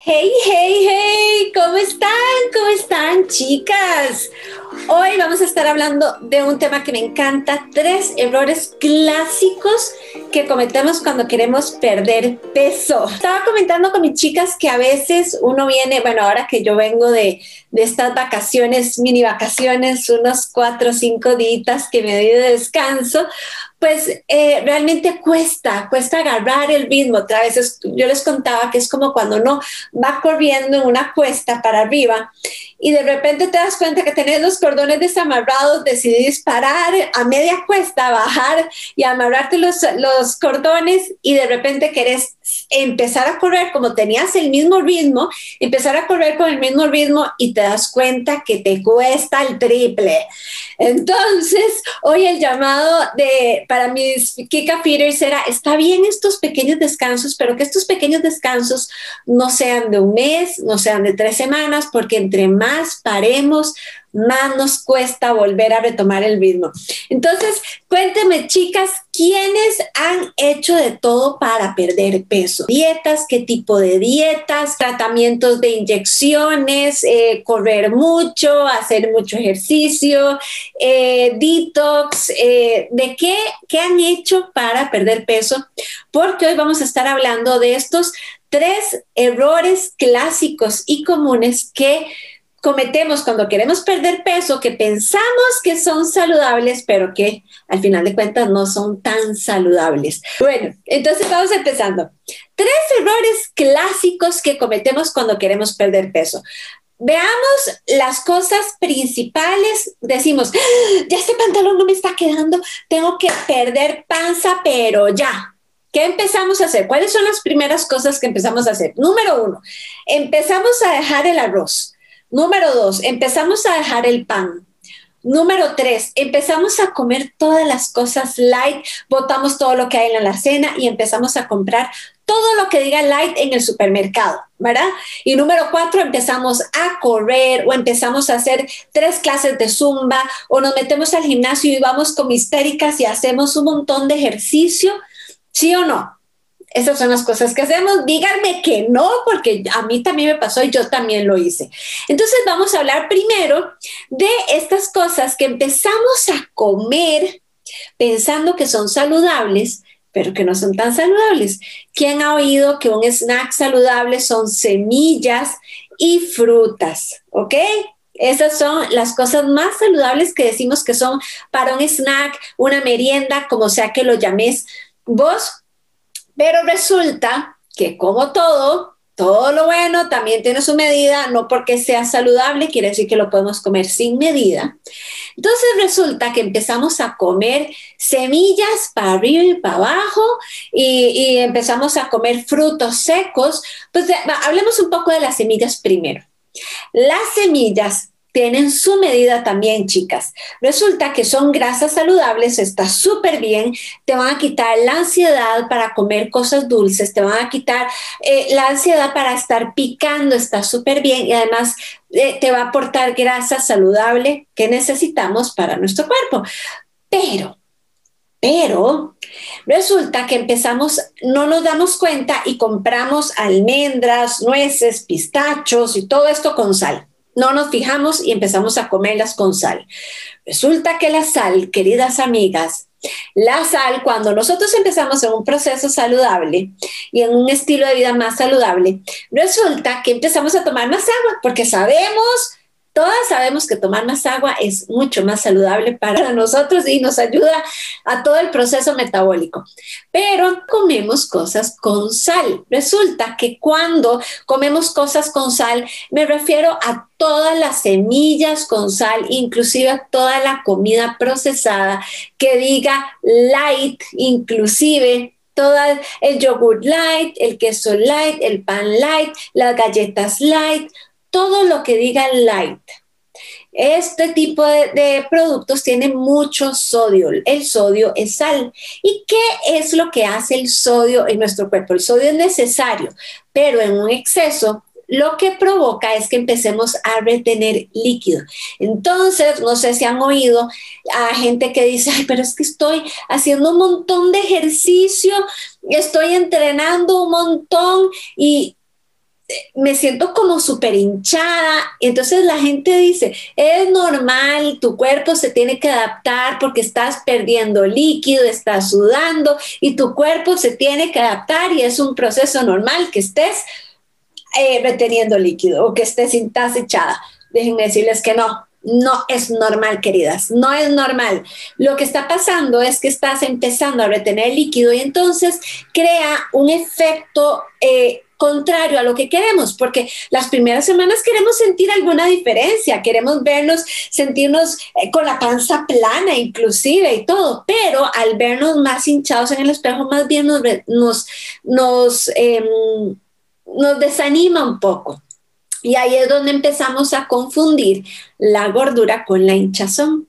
Hey, hey, hey, ¿cómo están? ¿Cómo están, chicas? Hoy vamos a estar hablando de un tema que me encanta, tres errores clásicos que cometemos cuando queremos perder peso. Estaba comentando con mis chicas que a veces uno viene, bueno, ahora que yo vengo de, de estas vacaciones, mini vacaciones, unos cuatro o cinco días que me doy de descanso, pues eh, realmente cuesta, cuesta agarrar el ritmo. Otra vez yo les contaba que es como cuando uno va corriendo en una cuesta para arriba y de repente te das cuenta que tenés los cordones desamarrados, decidís parar a media cuesta, bajar y amarrarte los, los cordones y de repente querés empezar a correr como tenías el mismo ritmo, empezar a correr con el mismo ritmo y te das cuenta que te cuesta el triple. Entonces, hoy el llamado de para mis Kika Peters era, está bien estos pequeños descansos, pero que estos pequeños descansos no sean de un mes, no sean de tres semanas, porque entre más paremos, más nos cuesta volver a retomar el ritmo. Entonces, cuéntenme, chicas, ¿quiénes han hecho de todo para perder peso? Dietas, qué tipo de dietas, tratamientos de inyecciones, eh, correr mucho, hacer mucho ejercicio, eh, detox, eh, ¿de qué, qué han hecho para perder peso? Porque hoy vamos a estar hablando de estos tres errores clásicos y comunes que cometemos cuando queremos perder peso que pensamos que son saludables, pero que al final de cuentas no son tan saludables. Bueno, entonces vamos empezando. Tres errores clásicos que cometemos cuando queremos perder peso. Veamos las cosas principales. Decimos, ¡Ah! ya este pantalón no me está quedando, tengo que perder panza, pero ya. ¿Qué empezamos a hacer? ¿Cuáles son las primeras cosas que empezamos a hacer? Número uno, empezamos a dejar el arroz Número dos, empezamos a dejar el pan. Número tres, empezamos a comer todas las cosas light, botamos todo lo que hay en la cena y empezamos a comprar todo lo que diga light en el supermercado, ¿verdad? Y número cuatro, empezamos a correr o empezamos a hacer tres clases de zumba o nos metemos al gimnasio y vamos como histéricas y hacemos un montón de ejercicio, ¿sí o no? Esas son las cosas que hacemos. Díganme que no, porque a mí también me pasó y yo también lo hice. Entonces vamos a hablar primero de estas cosas que empezamos a comer pensando que son saludables, pero que no son tan saludables. ¿Quién ha oído que un snack saludable son semillas y frutas? ¿Ok? Esas son las cosas más saludables que decimos que son para un snack, una merienda, como sea que lo llames vos pero resulta que como todo, todo lo bueno también tiene su medida, no porque sea saludable quiere decir que lo podemos comer sin medida. Entonces resulta que empezamos a comer semillas para arriba y para abajo y, empezamos a comer frutos secos. Pues hablemos un poco de las semillas primero. Las semillas tienen su medida también, chicas. Resulta que son grasas saludables, está súper bien, te van a quitar la ansiedad para comer cosas dulces, te van a quitar eh, la ansiedad para estar picando, está súper bien y además eh, te va a aportar grasa saludable que necesitamos para nuestro cuerpo. Pero pero resulta que empezamos, no nos damos cuenta y compramos almendras, nueces, pistachos y todo esto con sal no nos fijamos y empezamos a comerlas con sal. Resulta que la sal, queridas amigas, la sal, cuando nosotros empezamos en un proceso saludable y en un estilo de vida más saludable, resulta que empezamos a tomar más agua porque sabemos Todas sabemos que tomar más agua es mucho más saludable para nosotros y nos ayuda a todo el proceso metabólico. Pero comemos cosas con sal. Resulta que cuando comemos cosas con sal, me refiero a todas las semillas con sal, inclusive a toda la comida procesada que diga light, inclusive todo el yogur light, el queso light, el pan light, las galletas light, todo lo que diga light. Este tipo de, productos tiene mucho sodio. El sodio es sal. ¿Y qué es lo que hace el sodio en nuestro cuerpo? El sodio es necesario, pero en un exceso lo que provoca es que empecemos a retener líquido. Entonces, no sé si han oído a gente que dice, pero es que estoy haciendo un montón de ejercicio, estoy entrenando un montón y me siento como súper hinchada. Entonces la gente dice, es normal, tu cuerpo se tiene que adaptar porque estás perdiendo líquido, estás sudando y tu cuerpo se tiene que adaptar y es un proceso normal que estés eh, reteniendo líquido o que estés echada. Déjenme decirles que no, no es normal, queridas, no es normal. Lo que está pasando es que estás empezando a retener líquido y entonces crea un efecto eh, contrario a lo que queremos, porque las primeras semanas queremos sentir alguna diferencia, queremos vernos, sentirnos eh, con la panza plana inclusive y todo, pero al vernos más hinchados en el espejo, más bien nos, em, desanima un poco. Y ahí es donde empezamos a confundir la gordura con la hinchazón.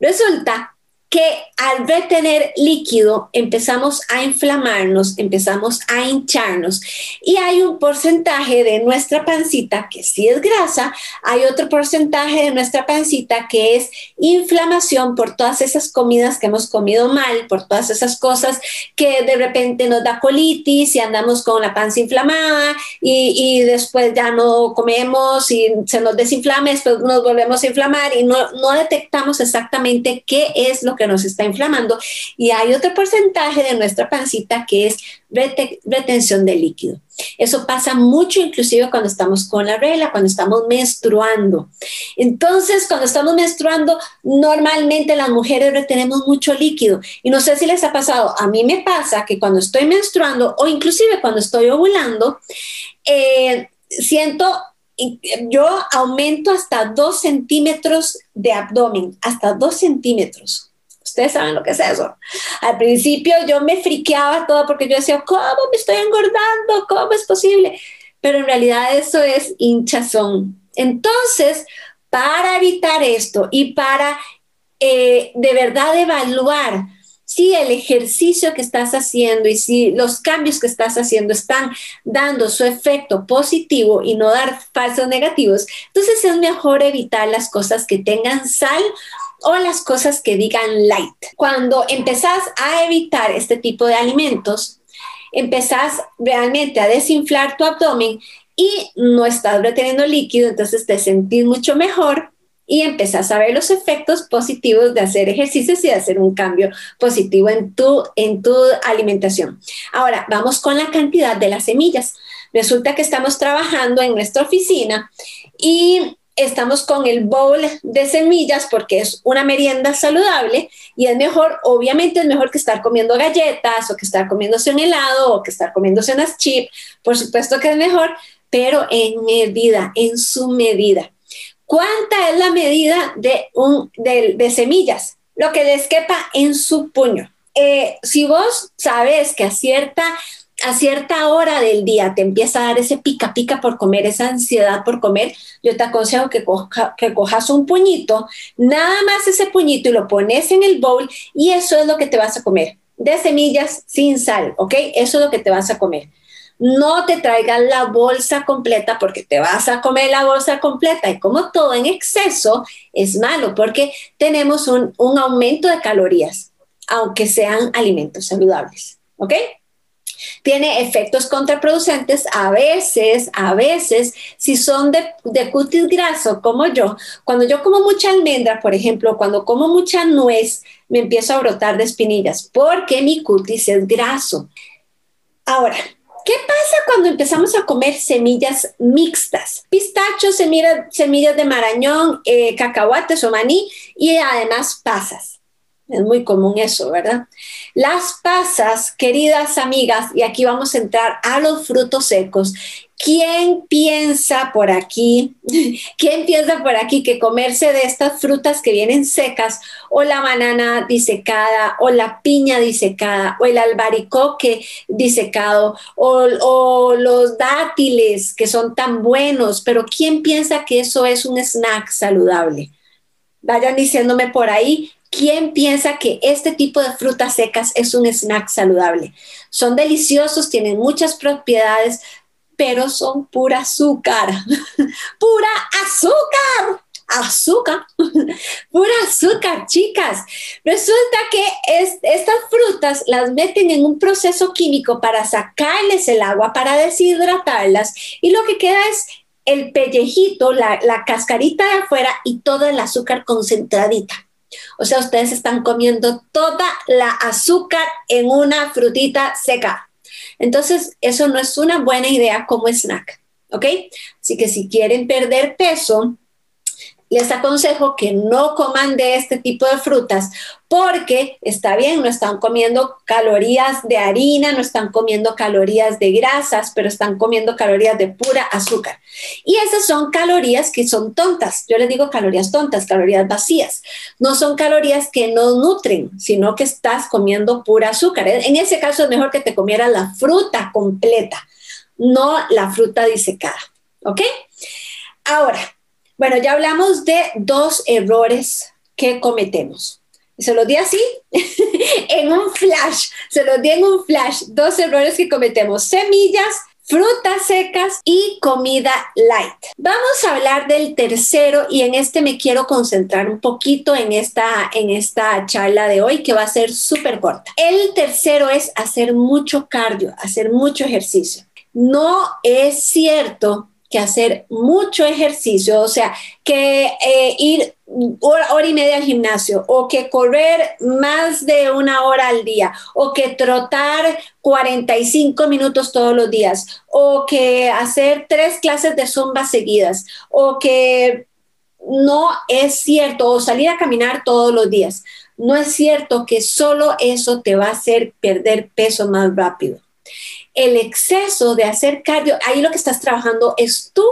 Resulta que al retener líquido empezamos a inflamarnos, empezamos a hincharnos. Y hay un porcentaje de nuestra pancita que sí es grasa, hay otro porcentaje de nuestra pancita que es inflamación por todas esas comidas que hemos comido mal, por todas esas cosas que de repente nos da colitis y andamos con la panza inflamada y, después ya no comemos y se nos desinflama, después nos volvemos a inflamar y no, no detectamos exactamente qué es lo que nos está inflamando y hay otro porcentaje de nuestra pancita que es retención de líquido. Eso pasa mucho inclusive cuando estamos con la regla, cuando estamos menstruando. Entonces, cuando estamos menstruando, normalmente las mujeres retenemos mucho líquido. Y no sé si les ha pasado, a mí me pasa que cuando estoy menstruando o inclusive cuando estoy ovulando, eh, siento yo aumento hasta dos centímetros de abdomen, hasta dos centímetros. Ustedes saben lo que es eso. Al principio yo me friqueaba todo porque yo decía, ¿cómo me estoy engordando? ¿Cómo es posible? Pero en realidad eso es hinchazón. Entonces, para evitar esto y para eh, de verdad evaluar si el ejercicio que estás haciendo y si los cambios que estás haciendo están dando su efecto positivo y no dar falsos negativos, entonces es mejor evitar las cosas que tengan sal o las cosas que digan light. Cuando empezás a evitar este tipo de alimentos, empezás realmente a desinflar tu abdomen y no estás reteniendo líquido, entonces te sentís mucho mejor y empezás a ver los efectos positivos de hacer ejercicios y de hacer un cambio positivo en tu, en tu alimentación. Ahora, vamos con la cantidad de las semillas. Resulta que estamos trabajando en nuestra oficina y estamos con el bowl de semillas porque es una merienda saludable y es mejor, obviamente es mejor que estar comiendo galletas o que estar comiéndose un helado o que estar comiéndose unas chips, por supuesto que es mejor, pero en medida, en su medida. ¿Cuánta es la medida de, un, de, semillas? Lo que les quepa en su puño. Eh, si vos sabes que a cierta a cierta hora del día te empieza a dar ese pica pica por comer, esa ansiedad por comer, yo te aconsejo que, cojas un puñito, nada más ese puñito y lo pones en el bowl y eso es lo que te vas a comer, de semillas sin sal, ¿ok? Eso es lo que te vas a comer. No te traigas la bolsa completa porque te vas a comer la bolsa completa y como todo en exceso es malo porque tenemos un, un aumento de calorías, aunque sean alimentos saludables, ¿ok? Tiene efectos contraproducentes a veces, a veces, si son de, cutis graso como yo, cuando yo como mucha almendra, por ejemplo, cuando como mucha nuez, me empiezo a brotar de espinillas porque mi cutis es graso. Ahora, ¿Qué pasa cuando empezamos a comer semillas mixtas? Pistachos, semillas, de marañón, eh, cacahuates o maní y además pasas. Es muy común eso, ¿verdad? Las pasas, queridas amigas, y aquí vamos a entrar a los frutos secos. ¿Quién piensa por aquí? ¿Quién piensa por aquí que comerse de estas frutas que vienen secas, o la banana disecada, o la piña disecada, o el albaricoque disecado, o, o los dátiles que son tan buenos, pero ¿quién piensa que eso es un snack saludable? Vayan diciéndome por ahí ¿Quién piensa que este tipo de frutas secas es un snack saludable? Son deliciosos, tienen muchas propiedades, pero son pura azúcar. ¡Pura azúcar! azúcar, pura azúcar, chicas. Resulta que estas frutas las meten en un proceso químico para sacarles el agua, para deshidratarlas, y lo que queda es el pellejito, la, la cascarita de afuera y todo el azúcar concentradita. O sea, ustedes están comiendo toda la azúcar en una frutita seca. Entonces, eso no es una buena idea como snack, ¿ok? Así que si quieren perder peso, les aconsejo que no coman de este tipo de frutas porque está bien, no están comiendo calorías de harina, no están comiendo calorías de grasas, pero están comiendo calorías de pura azúcar. Y esas son calorías que son tontas. Yo les digo calorías tontas, calorías vacías. No son calorías que no nutren, sino que estás comiendo pura azúcar. En ese caso es mejor que te comieras la fruta completa, no la fruta disecada. ¿Ok? Ahora, bueno, ya hablamos de dos errores que cometemos. Se los di así, en un flash, se los di en un flash, dos errores que cometemos, semillas, frutas secas y comida light. Vamos a hablar del tercero y en este me quiero concentrar un poquito en esta, en esta charla de hoy que va a ser súper corta. El tercero es hacer mucho cardio, hacer mucho ejercicio. No es cierto que hacer mucho ejercicio, o sea, que eh, ir hora, y media al gimnasio, o que correr más de una hora al día, o que trotar 45 minutos todos los días, o que hacer tres clases de zumba seguidas, o que no es cierto, o salir a caminar todos los días. No es cierto que solo eso te va a hacer perder peso más rápido el exceso de hacer cardio, ahí lo que estás trabajando es tú,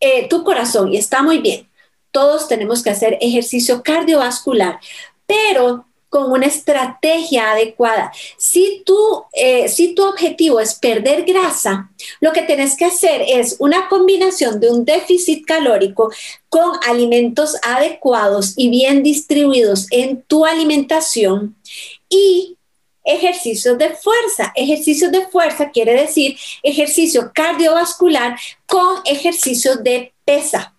eh, tu corazón y está muy bien. Todos tenemos que hacer ejercicio cardiovascular, pero con una estrategia adecuada. Si tu, eh, si tu objetivo es perder grasa, lo que tienes que hacer es una combinación de un déficit calórico con alimentos adecuados y bien distribuidos en tu alimentación y ejercicios de fuerza. Ejercicios de fuerza quiere decir ejercicio cardiovascular con ejercicios de pesa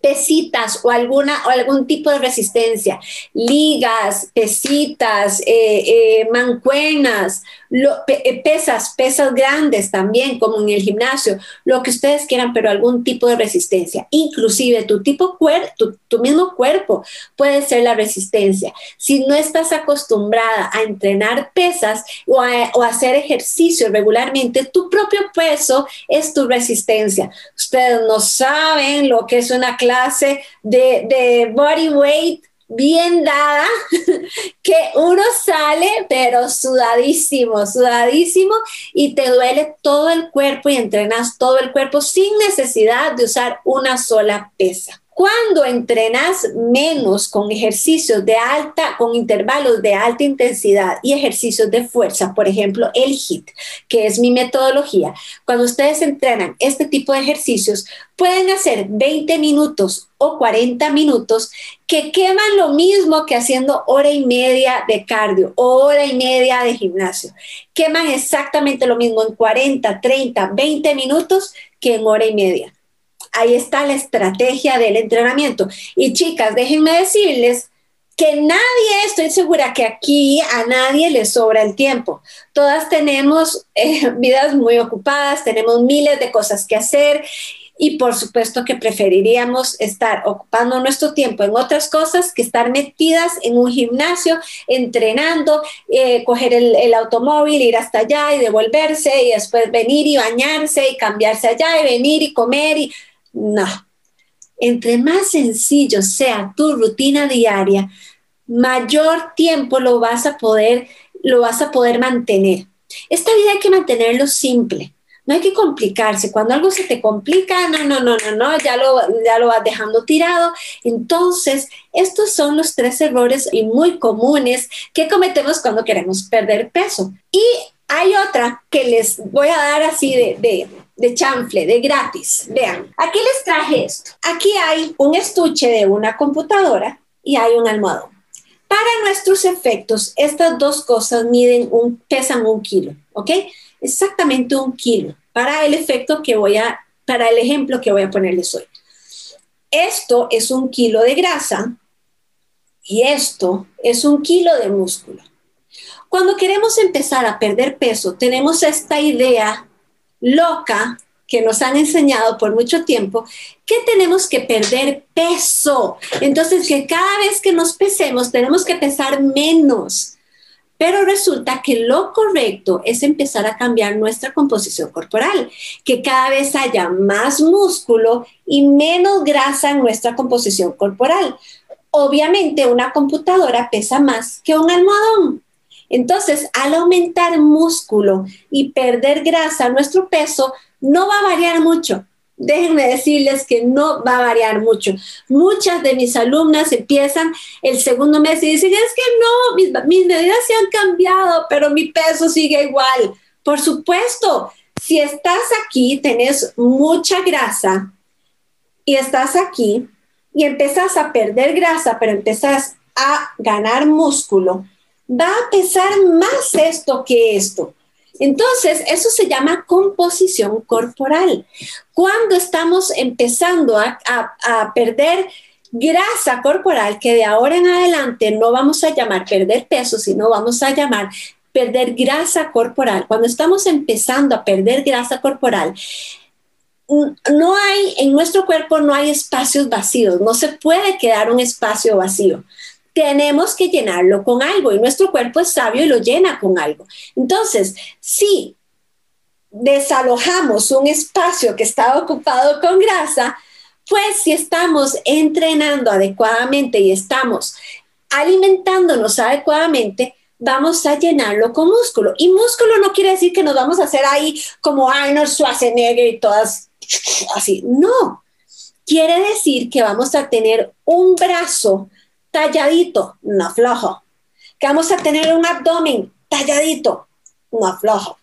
pesitas o, alguna, o algún tipo de resistencia, ligas, pesitas, eh, eh, mancuenas, eh, pesas, pesas grandes también, como en el gimnasio, lo que ustedes quieran, pero algún tipo de resistencia. Inclusive tu tipo cuerpo, tu, mismo cuerpo puede ser la resistencia. Si no estás acostumbrada a entrenar pesas o a, hacer ejercicio regularmente, tu propio peso es tu resistencia. Ustedes no saben lo que es una clase de body weight bien dada, que uno sale pero sudadísimo, sudadísimo y te duele todo el cuerpo y entrenas todo el cuerpo sin necesidad de usar una sola pesa. Cuando entrenas menos con ejercicios de alta, con intervalos de alta intensidad y ejercicios de fuerza, por ejemplo, el HIT, que es mi metodología, cuando ustedes entrenan este tipo de ejercicios, pueden hacer 20 minutos o 40 minutos que queman lo mismo que haciendo hora y media de cardio o hora y media de gimnasio. Queman exactamente lo mismo en 40, 30, 20 minutos que en hora y media ahí está la estrategia del entrenamiento. Y chicas, déjenme decirles que nadie, estoy segura que aquí a nadie le sobra el tiempo. Todas tenemos eh, vidas muy ocupadas, tenemos miles de cosas que hacer y por supuesto que preferiríamos estar ocupando nuestro tiempo en otras cosas que estar metidas en un gimnasio, entrenando, eh, coger el, el, automóvil, ir hasta allá y devolverse y después venir y bañarse y cambiarse allá y venir y comer y no. Entre más sencillo sea tu rutina diaria, mayor tiempo lo vas a poder, lo vas a poder mantener. Esta vida hay que mantenerlo simple. No hay que complicarse. Cuando algo se te complica, no, no, no, no, no, ya lo, ya lo vas dejando tirado. Entonces, estos son los tres errores y muy comunes que cometemos cuando queremos perder peso. Y hay otra que les voy a dar así de, de de chanfle, de gratis. Vean, aquí les traje esto. Aquí hay un estuche de una computadora y hay un almohadón. Para nuestros efectos, estas dos cosas miden un, pesan un kilo, ¿ok? Exactamente un kilo para el efecto que voy a, para el ejemplo que voy a ponerles hoy. esto es un kilo de grasa y esto es un kilo de músculo. Cuando queremos empezar a perder peso, tenemos esta idea loca que nos han enseñado por mucho tiempo que tenemos que perder peso. Entonces, que cada vez que nos pesemos, tenemos que pesar menos. Pero resulta que lo correcto es empezar a cambiar nuestra composición corporal, que cada vez haya más músculo y menos grasa en nuestra composición corporal. Obviamente una computadora pesa más que un almohadón. Entonces, al aumentar músculo y perder grasa, nuestro peso no va a variar mucho. Déjenme decirles que no va a variar mucho. Muchas de mis alumnas empiezan el segundo mes y dicen, es que no, mis, medidas se han cambiado, pero mi peso sigue igual. Por supuesto, si estás aquí, tenés mucha grasa y estás aquí y empezás a perder grasa, pero empezás a ganar músculo, va a pesar más esto que esto. Entonces, eso se llama composición corporal. Cuando estamos empezando a, perder grasa corporal, que de ahora en adelante no vamos a llamar perder peso, sino vamos a llamar perder grasa corporal. Cuando estamos empezando a perder grasa corporal, no hay, en nuestro cuerpo no hay espacios vacíos, no se puede quedar un espacio vacío tenemos que llenarlo con algo y nuestro cuerpo es sabio y lo llena con algo. Entonces, si desalojamos un espacio que está ocupado con grasa, pues si estamos entrenando adecuadamente y estamos alimentándonos adecuadamente, vamos a llenarlo con músculo. Y músculo no quiere decir que nos vamos a hacer ahí como Arnold Schwarzenegger y todas así. No, quiere decir que vamos a tener un brazo talladito, no flojo. Que vamos a tener un abdomen talladito, no flojo.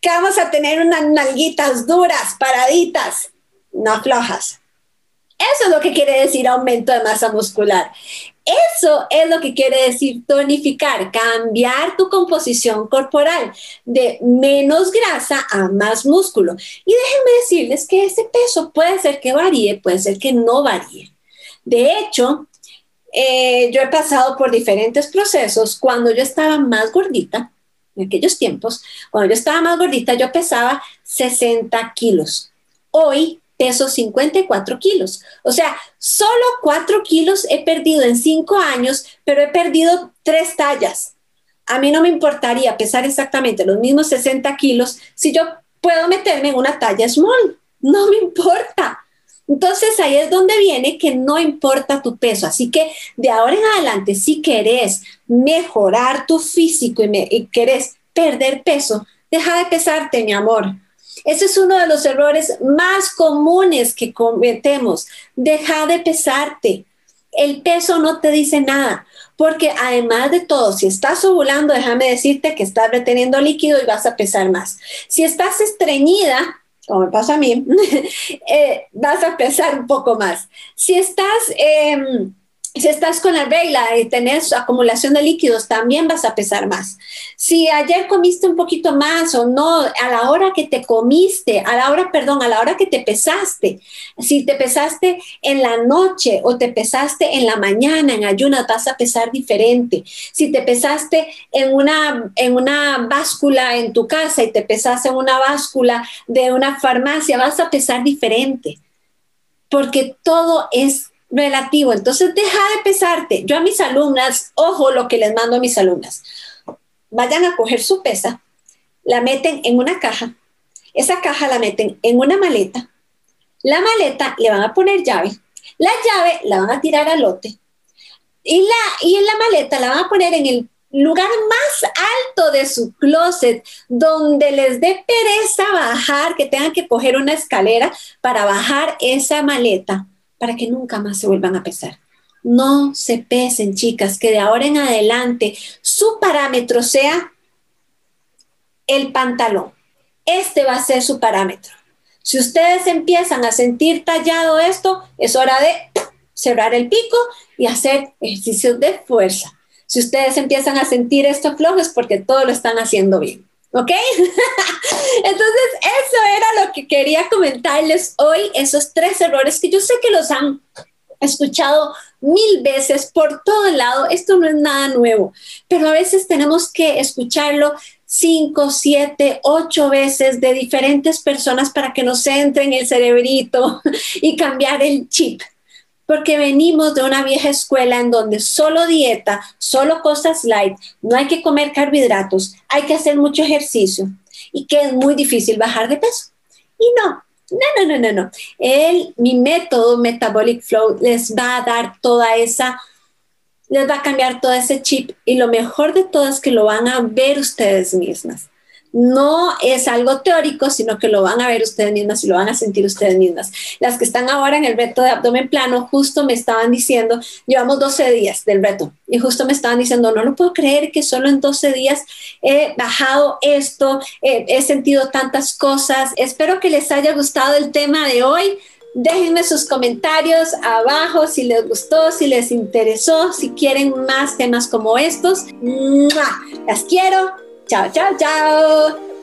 Que vamos a tener unas nalguitas duras, paraditas, no flojas. Eso es lo que quiere decir aumento de masa muscular. Eso es lo que quiere decir tonificar, cambiar tu composición corporal de menos grasa a más músculo. Y déjenme decirles que ese peso puede ser que varíe, puede ser que no varíe. De hecho, eh, yo he pasado por diferentes procesos. Cuando yo estaba más gordita, en aquellos tiempos, cuando yo estaba más gordita, yo pesaba 60 kilos. Hoy peso 54 kilos. O sea, solo 4 kilos he perdido en 5 años, pero he perdido 3 tallas. A mí no me importaría pesar exactamente los mismos 60 kilos si yo puedo meterme en una talla small. No me importa. Entonces ahí es donde viene que no importa tu peso. Así que de ahora en adelante, si querés mejorar tu físico y, querés perder peso, deja de pesarte, mi amor. Ese es uno de los errores más comunes que cometemos. Deja de pesarte. El peso no te dice nada, porque además de todo, si estás ovulando, déjame decirte que estás reteniendo líquido y vas a pesar más. Si estás estreñida, como me pasa a mí, eh, vas a pesar un poco más. Si estás, em, si estás con la regla y tenés acumulación de líquidos, también vas a pesar más. Si ayer comiste un poquito más o no, a la hora que te comiste, a la hora, perdón, a la hora que te pesaste, si te pesaste en la noche o te pesaste en la mañana, en ayunas, vas a pesar diferente. Si te pesaste en una, en una báscula en tu casa y te pesaste en una báscula de una farmacia, vas a pesar diferente. Porque todo es relativo. Entonces, deja de pesarte. Yo a mis alumnas, ojo lo que les mando a mis alumnas, vayan a coger su pesa, la meten en una caja, esa caja la meten en una maleta, la maleta le van a poner llave, la llave la van a tirar al lote y, la, y en la maleta la van a poner en el lugar más alto de su closet, donde les dé pereza bajar, que tengan que coger una escalera para bajar esa maleta para que nunca más se vuelvan a pesar. No se pesen, chicas, que de ahora en adelante su parámetro sea el pantalón. Este va a ser su parámetro. Si ustedes empiezan a sentir tallado esto, es hora de cerrar el pico y hacer ejercicios de fuerza. Si ustedes empiezan a sentir esto flojo es porque todo lo están haciendo bien. ¿Ok? Entonces, eso era lo que quería comentarles hoy, esos tres errores que yo sé que los han escuchado mil veces por todo lado, esto no es nada nuevo, pero a veces tenemos que escucharlo cinco, siete, ocho veces de diferentes personas para que nos entre en el cerebrito y cambiar el chip. Porque venimos de una vieja escuela en donde solo dieta, solo cosas light, no hay que comer carbohidratos, hay que hacer mucho ejercicio y que es muy difícil bajar de peso. Y no, no, no, no, no, no. El, mi método Metabolic Flow les va a dar toda esa, les va a cambiar todo ese chip y lo mejor de todo es que lo van a ver ustedes mismas no es algo teórico, sino que lo van a ver ustedes mismas y lo van a sentir ustedes mismas. Las que están ahora en el reto de abdomen plano, justo me estaban diciendo, llevamos 12 días del reto, y justo me estaban diciendo, no lo puedo creer que solo en 12 días he bajado esto, he sentido tantas cosas. Espero que les haya gustado el tema de hoy. Déjenme sus comentarios abajo si les gustó, si les interesó, si quieren más temas como estos. Las quiero. Chao, chao, chao.